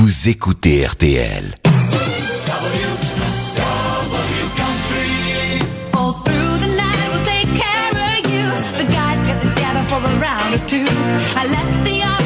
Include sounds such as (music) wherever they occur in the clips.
vous écoutez RTL. Through the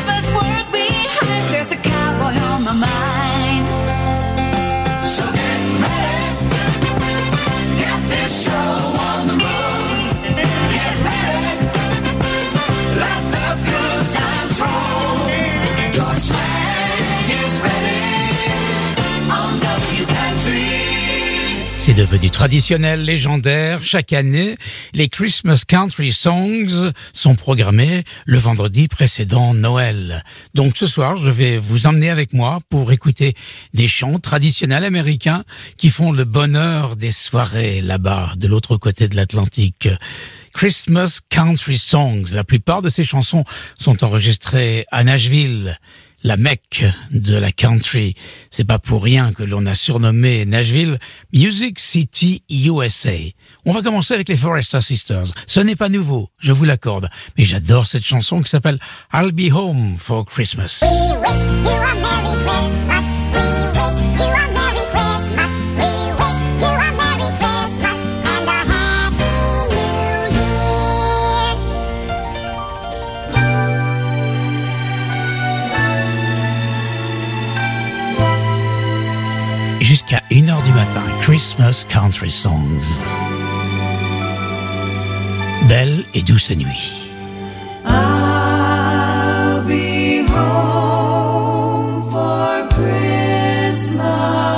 C'est devenu traditionnel, légendaire. Chaque année, les Christmas Country Songs sont programmés le vendredi précédent Noël. Donc ce soir, je vais vous emmener avec moi pour écouter des chants traditionnels américains qui font le bonheur des soirées là-bas, de l'autre côté de l'Atlantique. Christmas Country Songs. La plupart de ces chansons sont enregistrées à Nashville la Mecque de la country. C'est pas pour rien que l'on a surnommé Nashville Music City USA. On va commencer avec les Forrester Sisters. Ce n'est pas nouveau, je vous l'accorde, mais j'adore cette chanson qui s'appelle I'll Be Home for Christmas. Jusqu'à 1h du matin, Christmas Country Songs. Belle et douce nuit. I'll be home for Christmas.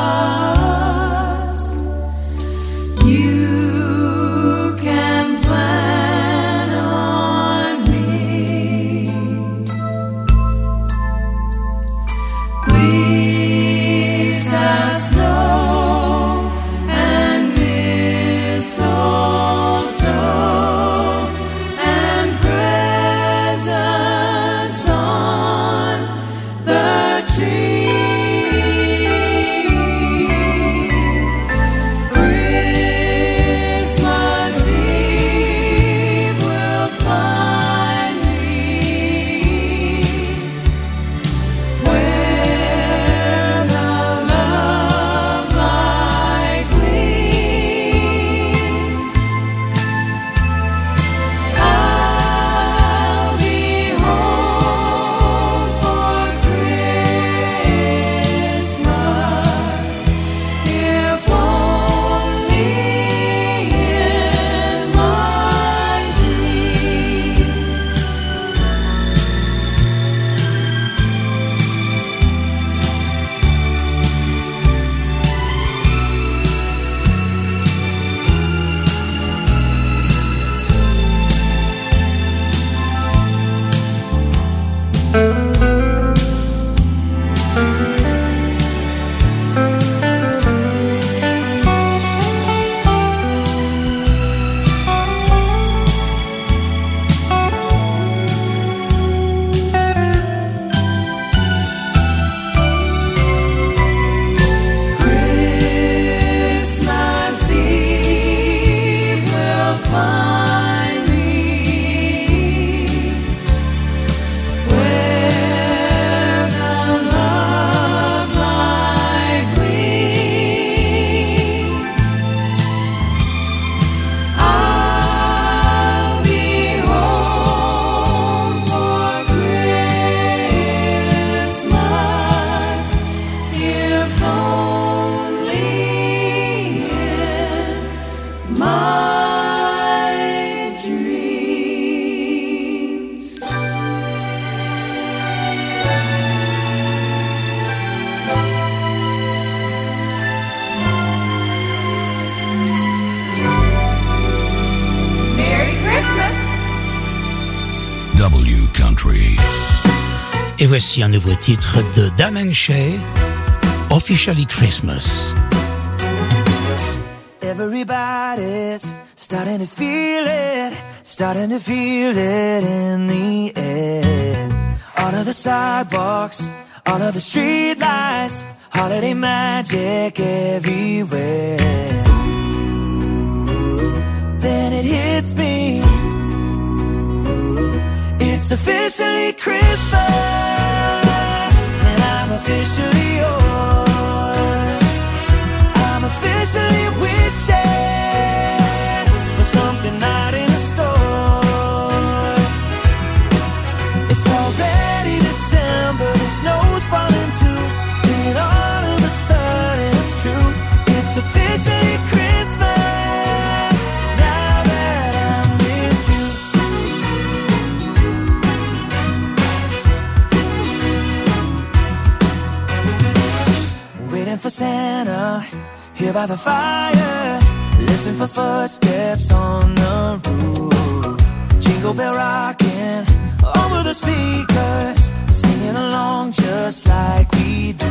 Voici un nouveau titre de Dan Shay, Officially Christmas. Everybody's starting to feel it, starting to feel it in the air. All of the sidewalks, all of the street lights, holiday magic everywhere. Then it hits me. It's officially Christmas, officially yours. I'm officially with. Santa here by the fire. Listen for footsteps on the roof. Jingle bell rocking over the speakers, singing along just like we do.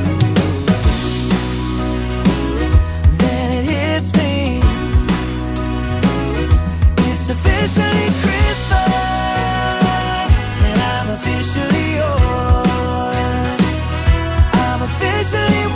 Then it hits me. It's officially Christmas, and I'm officially yours. I'm officially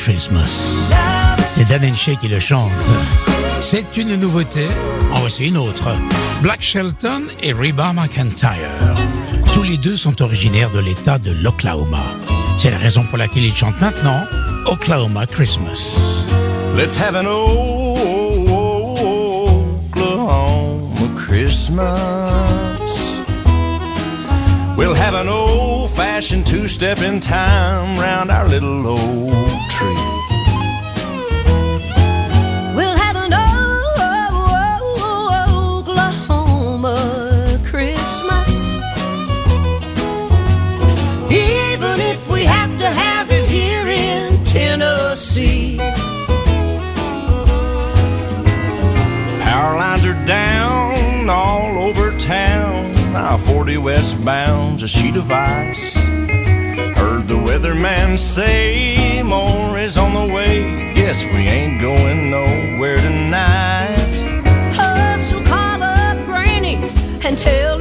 Christmas. C'est Dan Henshey qui le chante. C'est une nouveauté. En voici une autre. Black Shelton et Reba McIntyre. Tous les deux sont originaires de l'État de l'Oklahoma. C'est la raison pour laquelle ils chantent maintenant Oklahoma Christmas. Let's have an Oklahoma Christmas. We'll have an old fashioned two step in time round our little old tree. I-40 westbound, a sheet of ice. Heard the weatherman say more is on the way. Guess we ain't going nowhere tonight. Hustle, call up granny and tell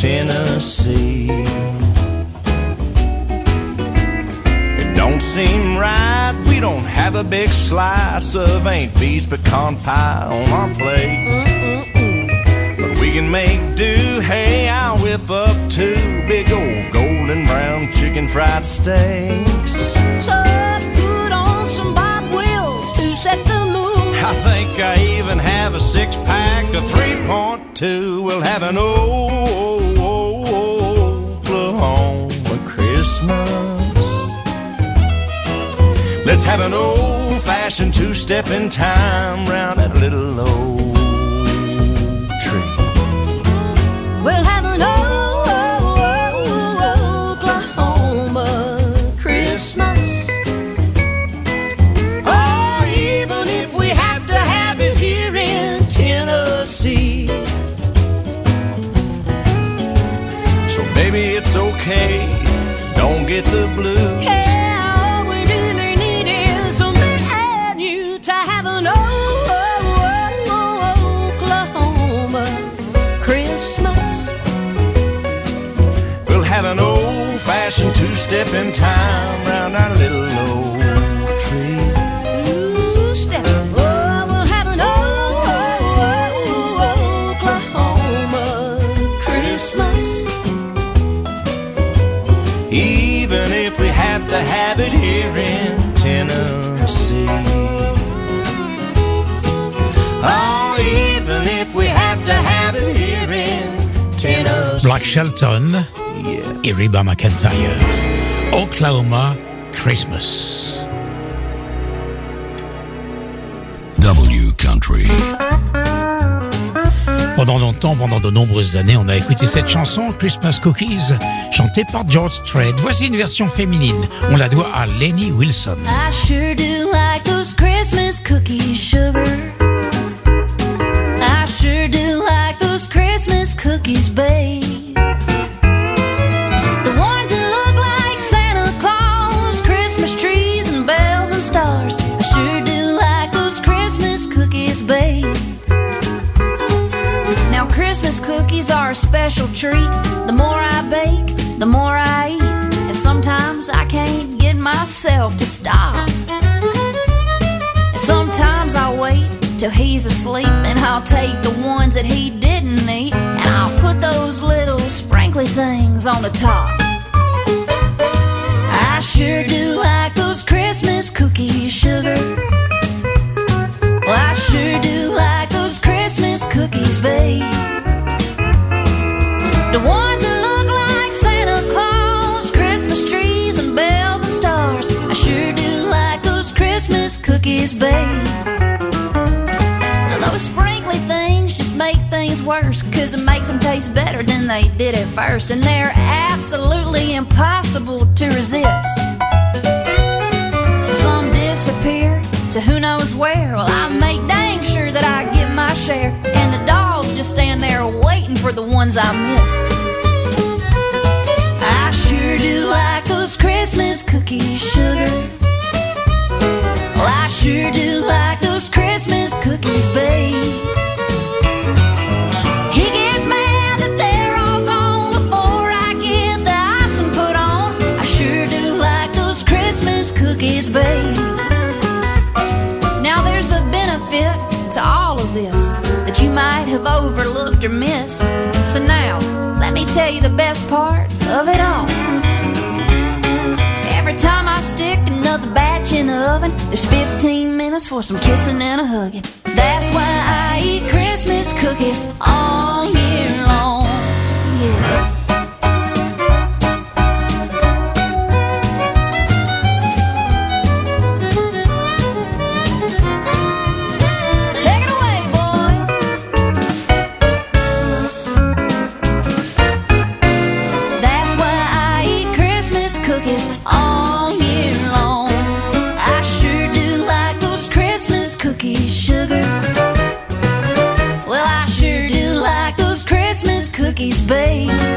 Tennessee. It don't seem right, we don't have a big slice of Aunt Bee's pecan pie on our plate. But we can make do. Hey, I'll whip up two big old golden brown chicken fried steaks. So put on some Bob Wills to set the mood. I think I even have a six pack of 3.2. We'll have an Oklahoma Let's have an old fashioned two step in time round that little old two step in time round our little tree. Even if we have to have it here in Tennessee. Oh, even if we have to have it here in Tennessee. Black Shelton. Et Reba McIntyre. Oklahoma Christmas. W Country. Pendant longtemps, pendant de nombreuses années, on a écouté cette chanson, Christmas Cookies, chantée par George Strait. Voici une version féminine. On la doit à Lenny Wilson. I sure do like special treat. The more I bake, the more I eat. And sometimes I can't get myself to stop. And sometimes I wait till he's asleep and I'll take the ones that he didn't eat and I'll put those little sprinkly things on the top. I sure do like those Christmas cookies, sugar. Now, those sprinkly things just make things worse, cause it makes them taste better than they did at first, and they're absolutely impossible to resist. Some disappear to who knows where. Well, I make dang sure that I get my share, and the dogs just stand there waiting for the ones I missed. I sure do like those Christmas cookies, sugar. Sure do like those Christmas cookies, babe. He gets mad that they're all gone before I get the icing put on. I sure do like those Christmas cookies, babe. Now there's a benefit to all of this that you might have overlooked or missed. So now, let me tell you the best part of it all. In the oven, there's 15 minutes for some kissing and a hugging. That's why I eat Christmas cookies all year long. Yeah. Yankees, babe.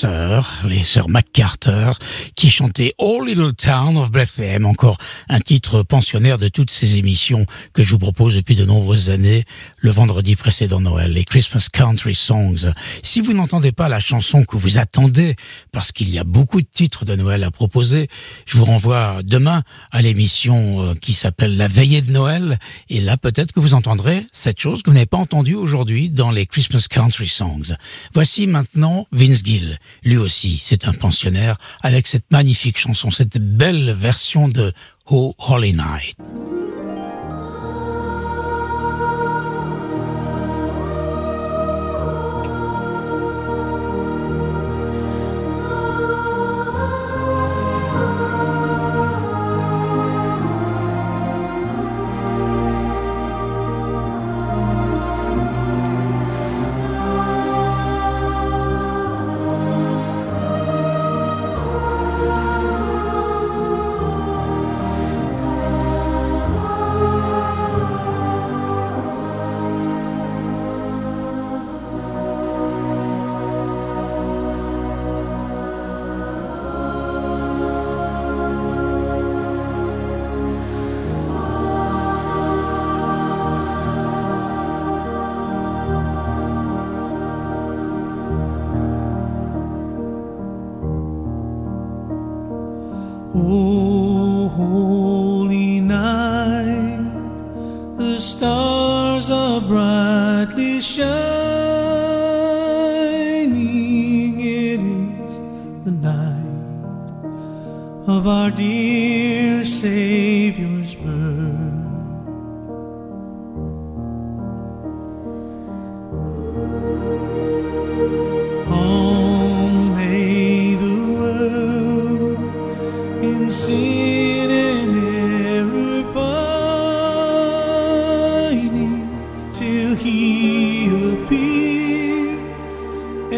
Sœurs, les sœurs McCarter, qui chantaient All Little Town of Bethlehem, encore un titre pensionnaire de toutes ces émissions que je vous propose depuis de nombreuses années, le vendredi précédent Noël, les Christmas Country Songs. Si vous n'entendez pas la chanson que vous attendez, parce qu'il y a beaucoup de titres de Noël à proposer, je vous renvoie demain à l'émission euh, qui s'appelle La Veillée de Noël, et là peut-être que vous entendrez cette chose que vous n'avez pas entendue aujourd'hui dans les Christmas Country Songs. Voici maintenant Vince Gill. Lui aussi, c'est un pensionnaire avec cette magnifique chanson, cette belle version de Oh Holy Night.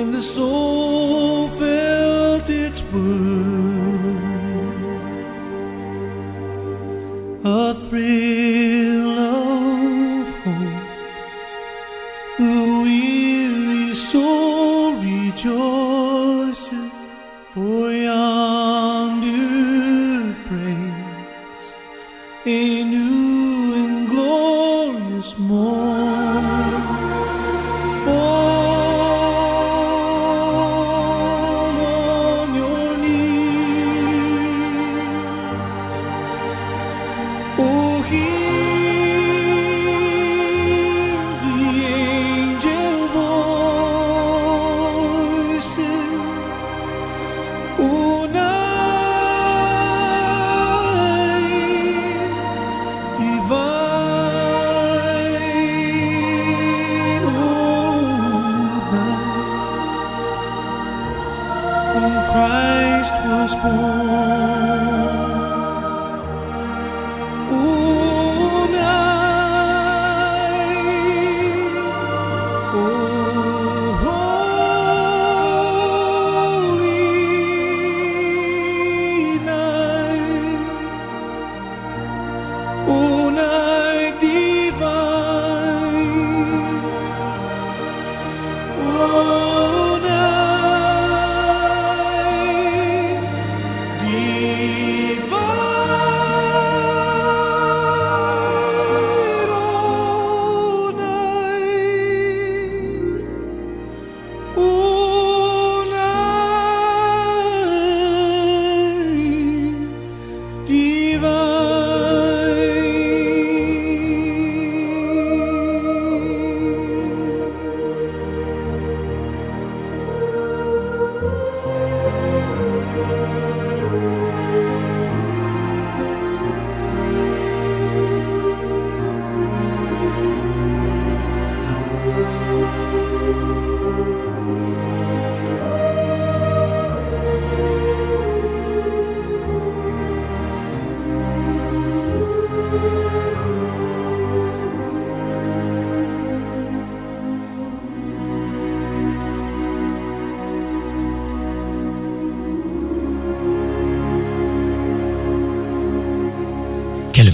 And the soul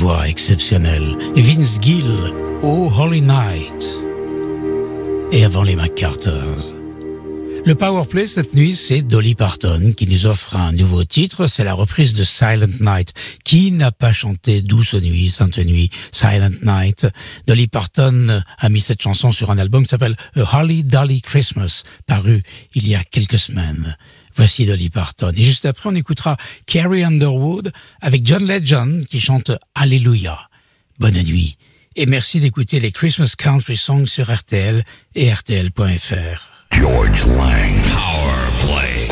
voix exceptionnelle. Vince Gill, Oh Holy Night. Et avant les McCarters. Le Powerplay cette nuit, c'est Dolly Parton qui nous offre un nouveau titre. C'est la reprise de Silent Night. Qui n'a pas chanté Douce nuit, Sainte nuit, Silent Night? Dolly Parton a mis cette chanson sur un album qui s'appelle A Holly Dolly Christmas, paru il y a quelques semaines. Voici Dolly Parton. Et juste après, on écoutera Carrie Underwood avec John Legend qui chante Alléluia. Bonne nuit. Et merci d'écouter les Christmas Country Songs sur RTL et RTL.fr. George Lang. Power Play.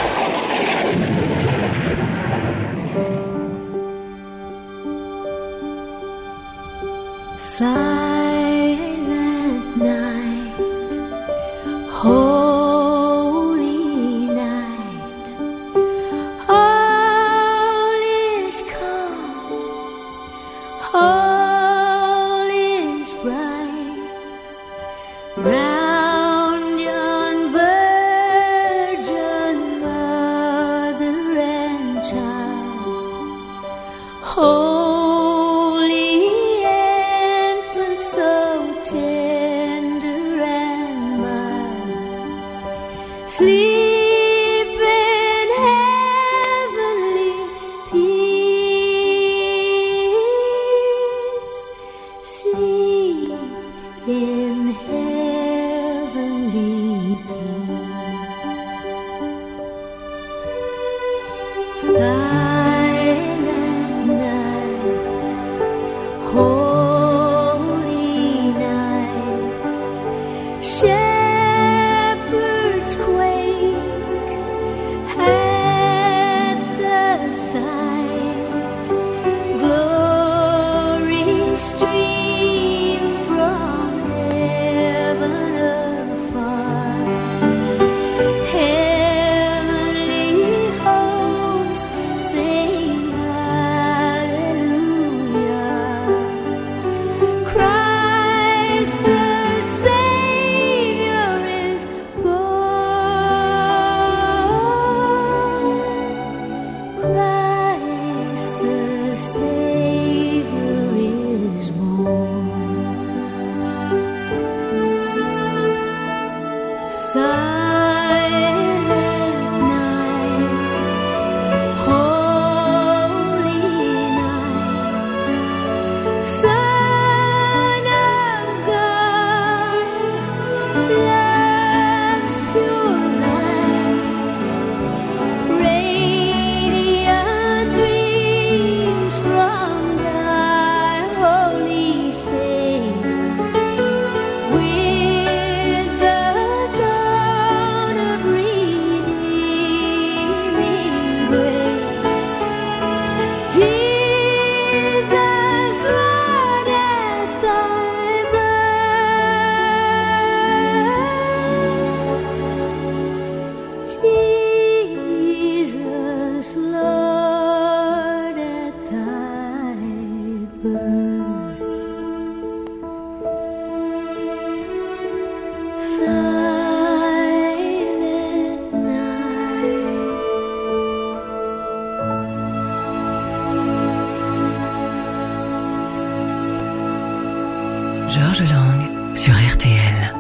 Silent desire sur RTL.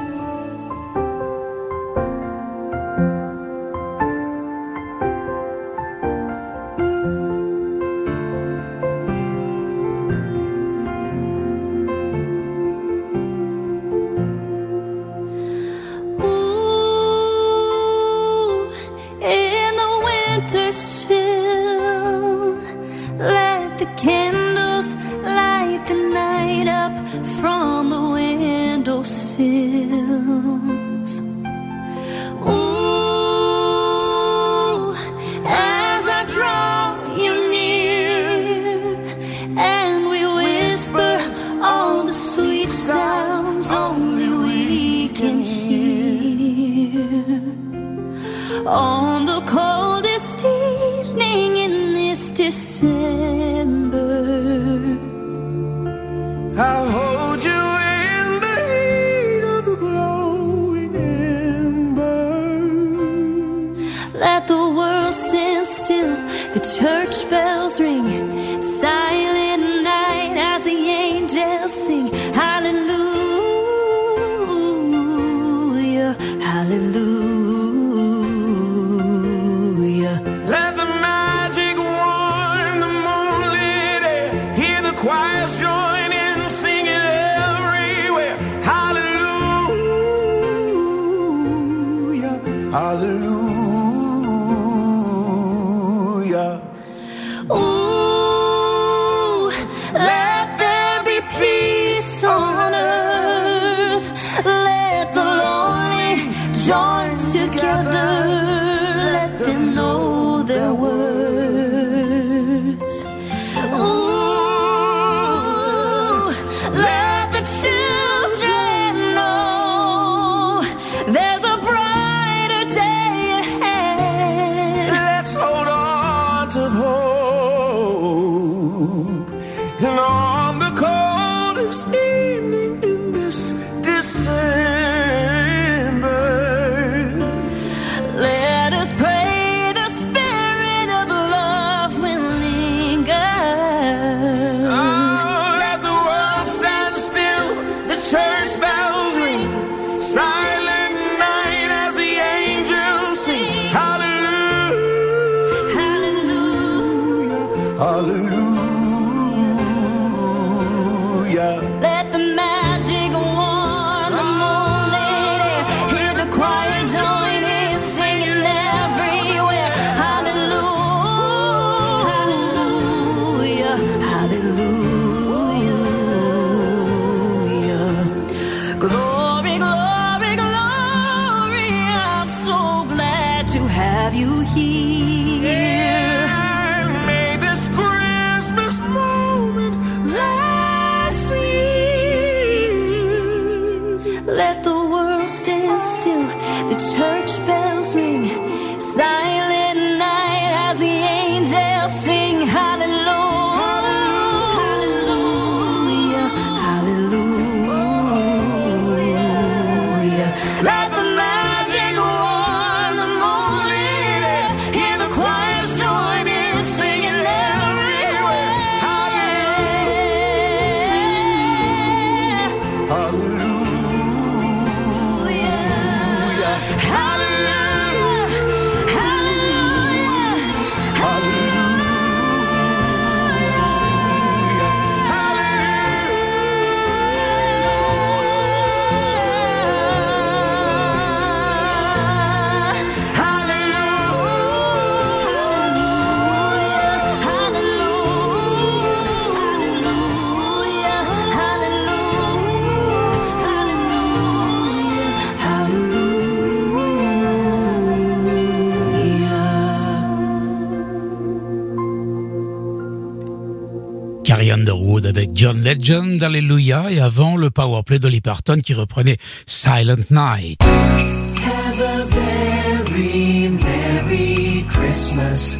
Carrie Underwood avec John Legend, Alléluia, et avant le powerplay d'Olly Parton qui reprenait Silent Night. Have a very Merry Christmas.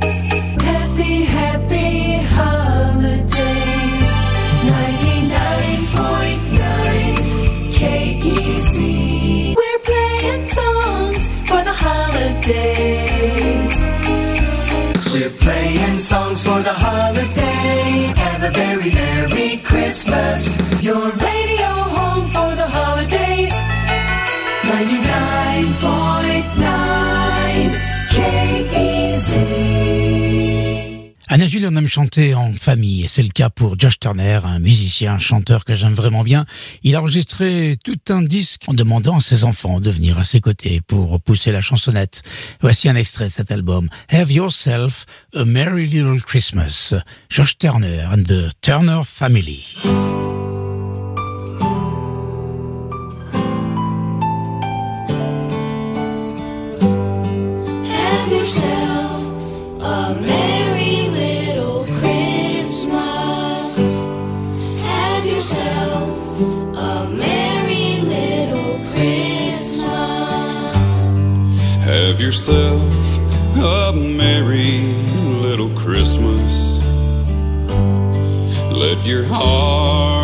Happy, happy holidays. 99.9 KEC. We're playing songs for the holidays. We're playing songs for Your radio home for the holidays. 99.9 KEZ. Anna Jules, on aime chanter en famille, et c'est le cas pour Josh Turner, un musicien, un chanteur que j'aime vraiment bien. Il a enregistré tout un disque en demandant à ses enfants de venir à ses côtés pour pousser la chansonnette. Voici un extrait de cet album, Have Yourself a Merry Little Christmas, Josh Turner and the Turner Family. Yourself a merry little Christmas. Let your heart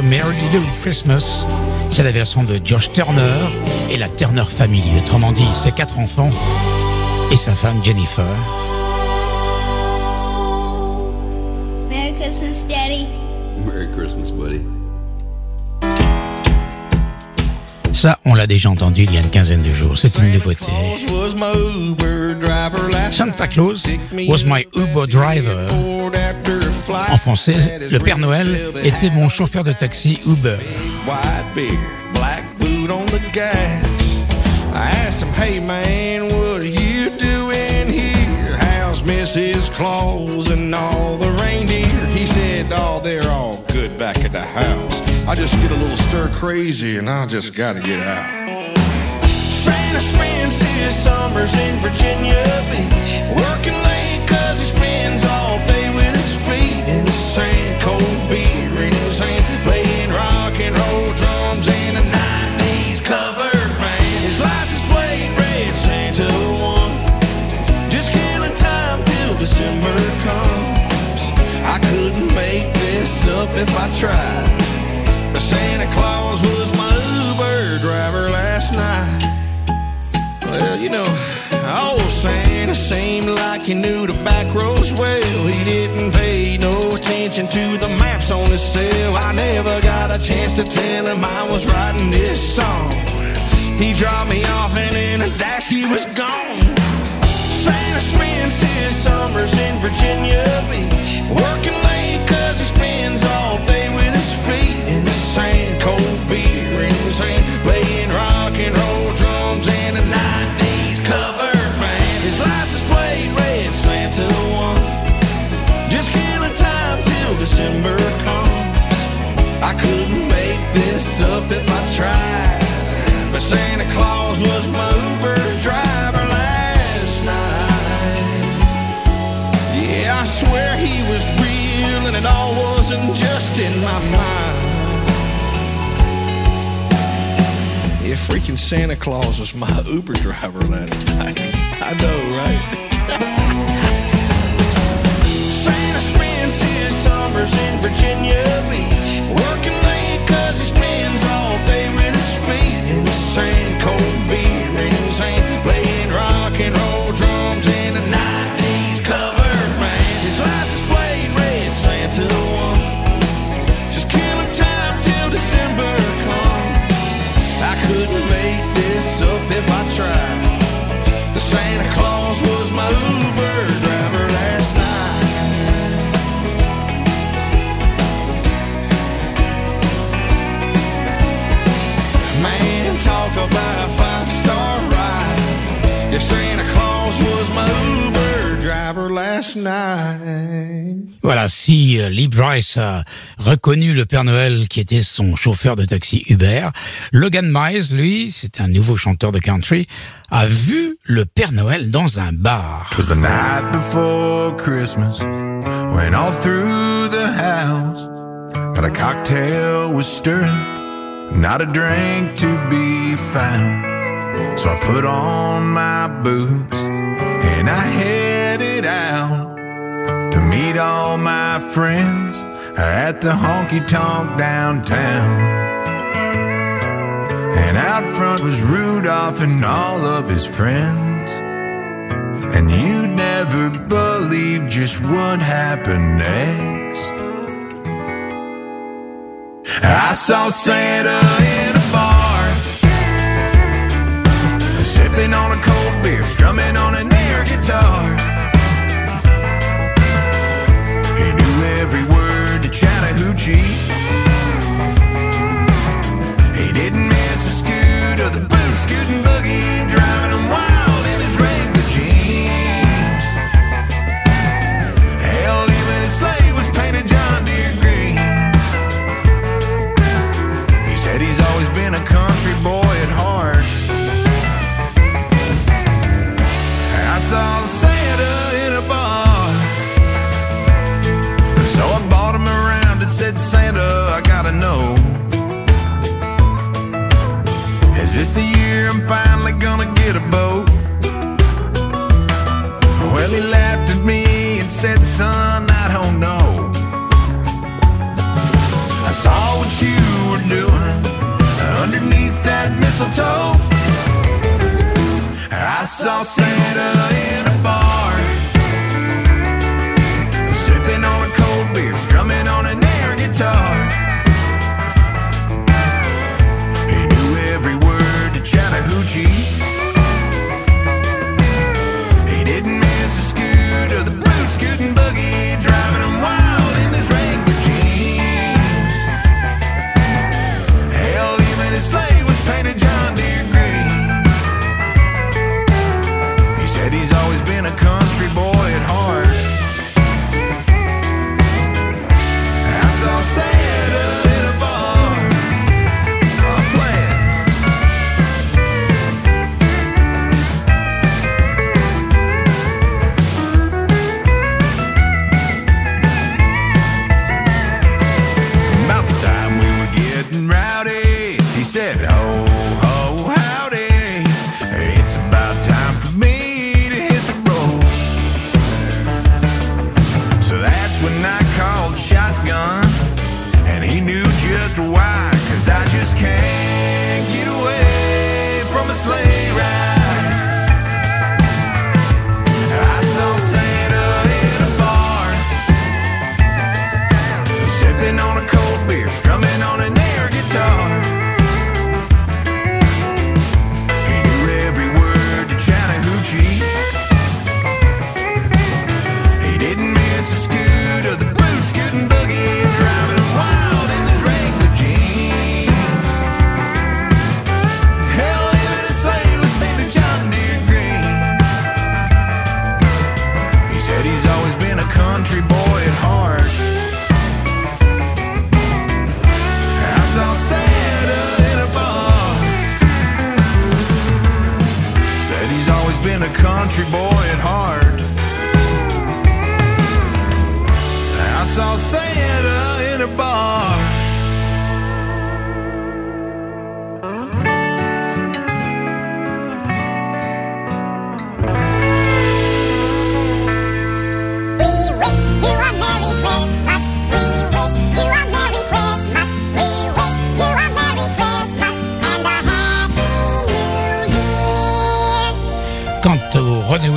a Merry Little Christmas. C'est la version de Josh Turner et la Turner Family. Autrement dit, ses quatre enfants et sa femme Jennifer. Merry Christmas, Daddy. Merry Christmas, buddy. Ça, on l'a déjà entendu il y a une quinzaine de jours. C'est une nouveauté. was my Uber driver last Santa Claus was my Uber driver. En français, le Père Noël était mon chauffeur de taxi Uber. man, Mrs. Claus and all the reindeer? He said, oh, they're all good back at the house. I just get a little stir crazy and I just gotta get out. Santa spends his summers in Virginia Beach, working Santa seemed like he knew the back roads well. He didn't pay no attention to the maps on his cell. I never got a chance to tell him I was writing this song. He dropped me off and in a dash he was gone. Santa spends his summers in Virginia Beach, working late cause he spends all day wasn't in my mind. Yeah, freaking Santa Claus was my (laughs) Uber driver last night. I know, right? Santa spends his summers in Virginia Beach, working late cause euh, Lee Bryce a reconnu le Père Noël qui était son chauffeur de taxi Uber, Logan Miles, lui, c'est un nouveau chanteur de country, a vu le Père Noël dans un bar. Twas the night before Christmas when all through the house not a cocktail was stirring, not a drink to be found. So I put on my boots and I headed out meet all my friends at the honky tonk downtown. And out front was Rudolph and all of his friends. And you'd never believe just what happened next. I saw Santa in a bar, sipping on a cold beer, strumming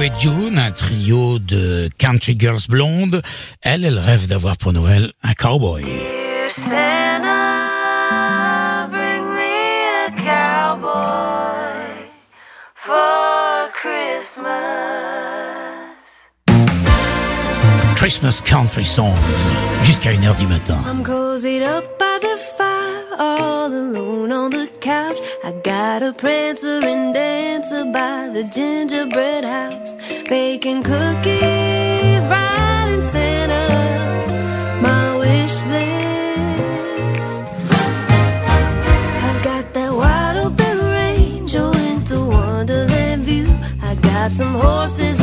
et June, un trio de country girls blondes. Elle, elle rêve d'avoir pour Noël un cowboy. Christmas country songs jusqu'à 1h du matin. couch. I got a prancer and dancer by the gingerbread house, baking cookies, riding Santa. My wish list. I've got that wide open range, oh, into Wonderland view. I got some horses.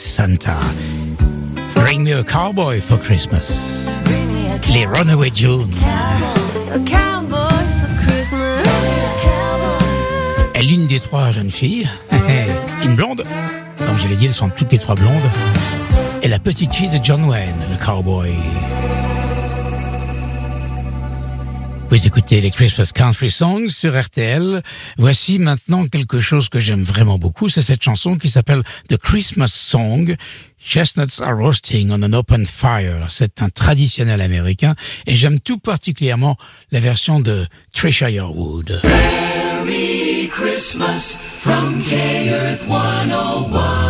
Santa, bring me a cowboy for Christmas. Les Runaway June. A cowboy for Christmas. Et l'une des trois jeunes filles, (laughs) une blonde, comme je l'ai dit, elles sont toutes les trois blondes, et la petite fille de John Wayne, le cowboy. Vous écoutez les Christmas Country Songs sur RTL. Voici maintenant quelque chose que j'aime vraiment beaucoup, c'est cette chanson qui s'appelle The Christmas Song. Chestnuts are roasting on an open fire. C'est un traditionnel américain et j'aime tout particulièrement la version de Trisha Yearwood. Merry Christmas from K-Earth 101.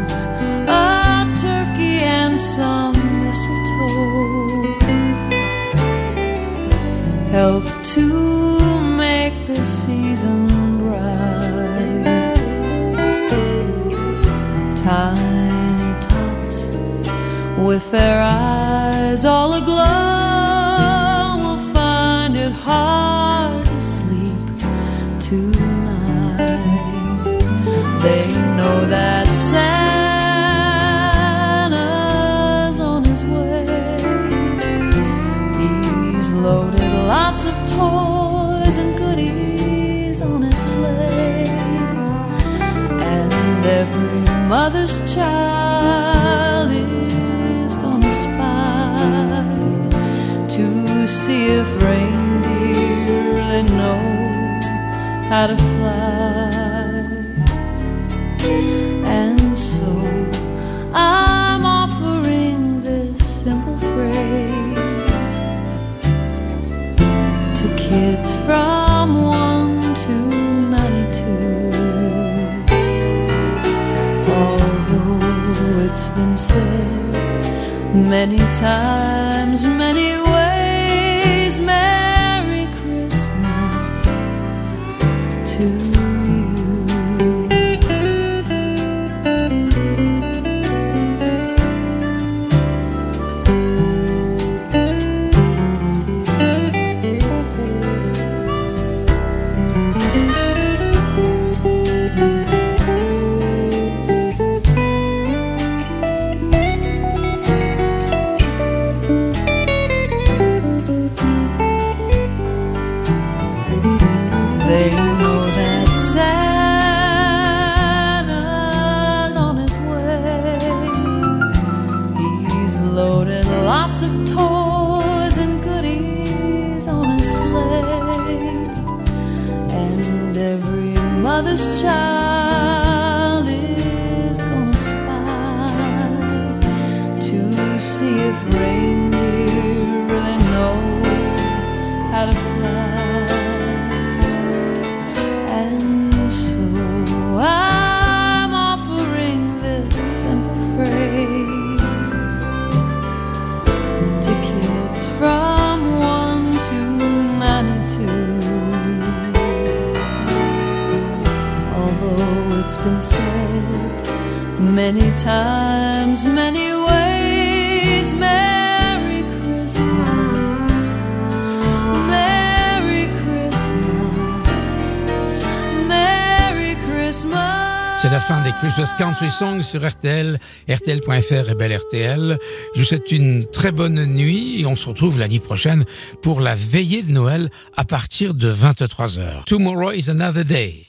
a turkey and some mistletoe help to make the season bright. Tiny tots with their eyes all aglow mother's child is gonna spy to see if reindeer really know how to fly. Many times, Songs sur RTL, RTL.fr et Belle RTL. Je vous souhaite une très bonne nuit et on se retrouve l'année prochaine pour la veillée de Noël à partir de 23h. Tomorrow is another day.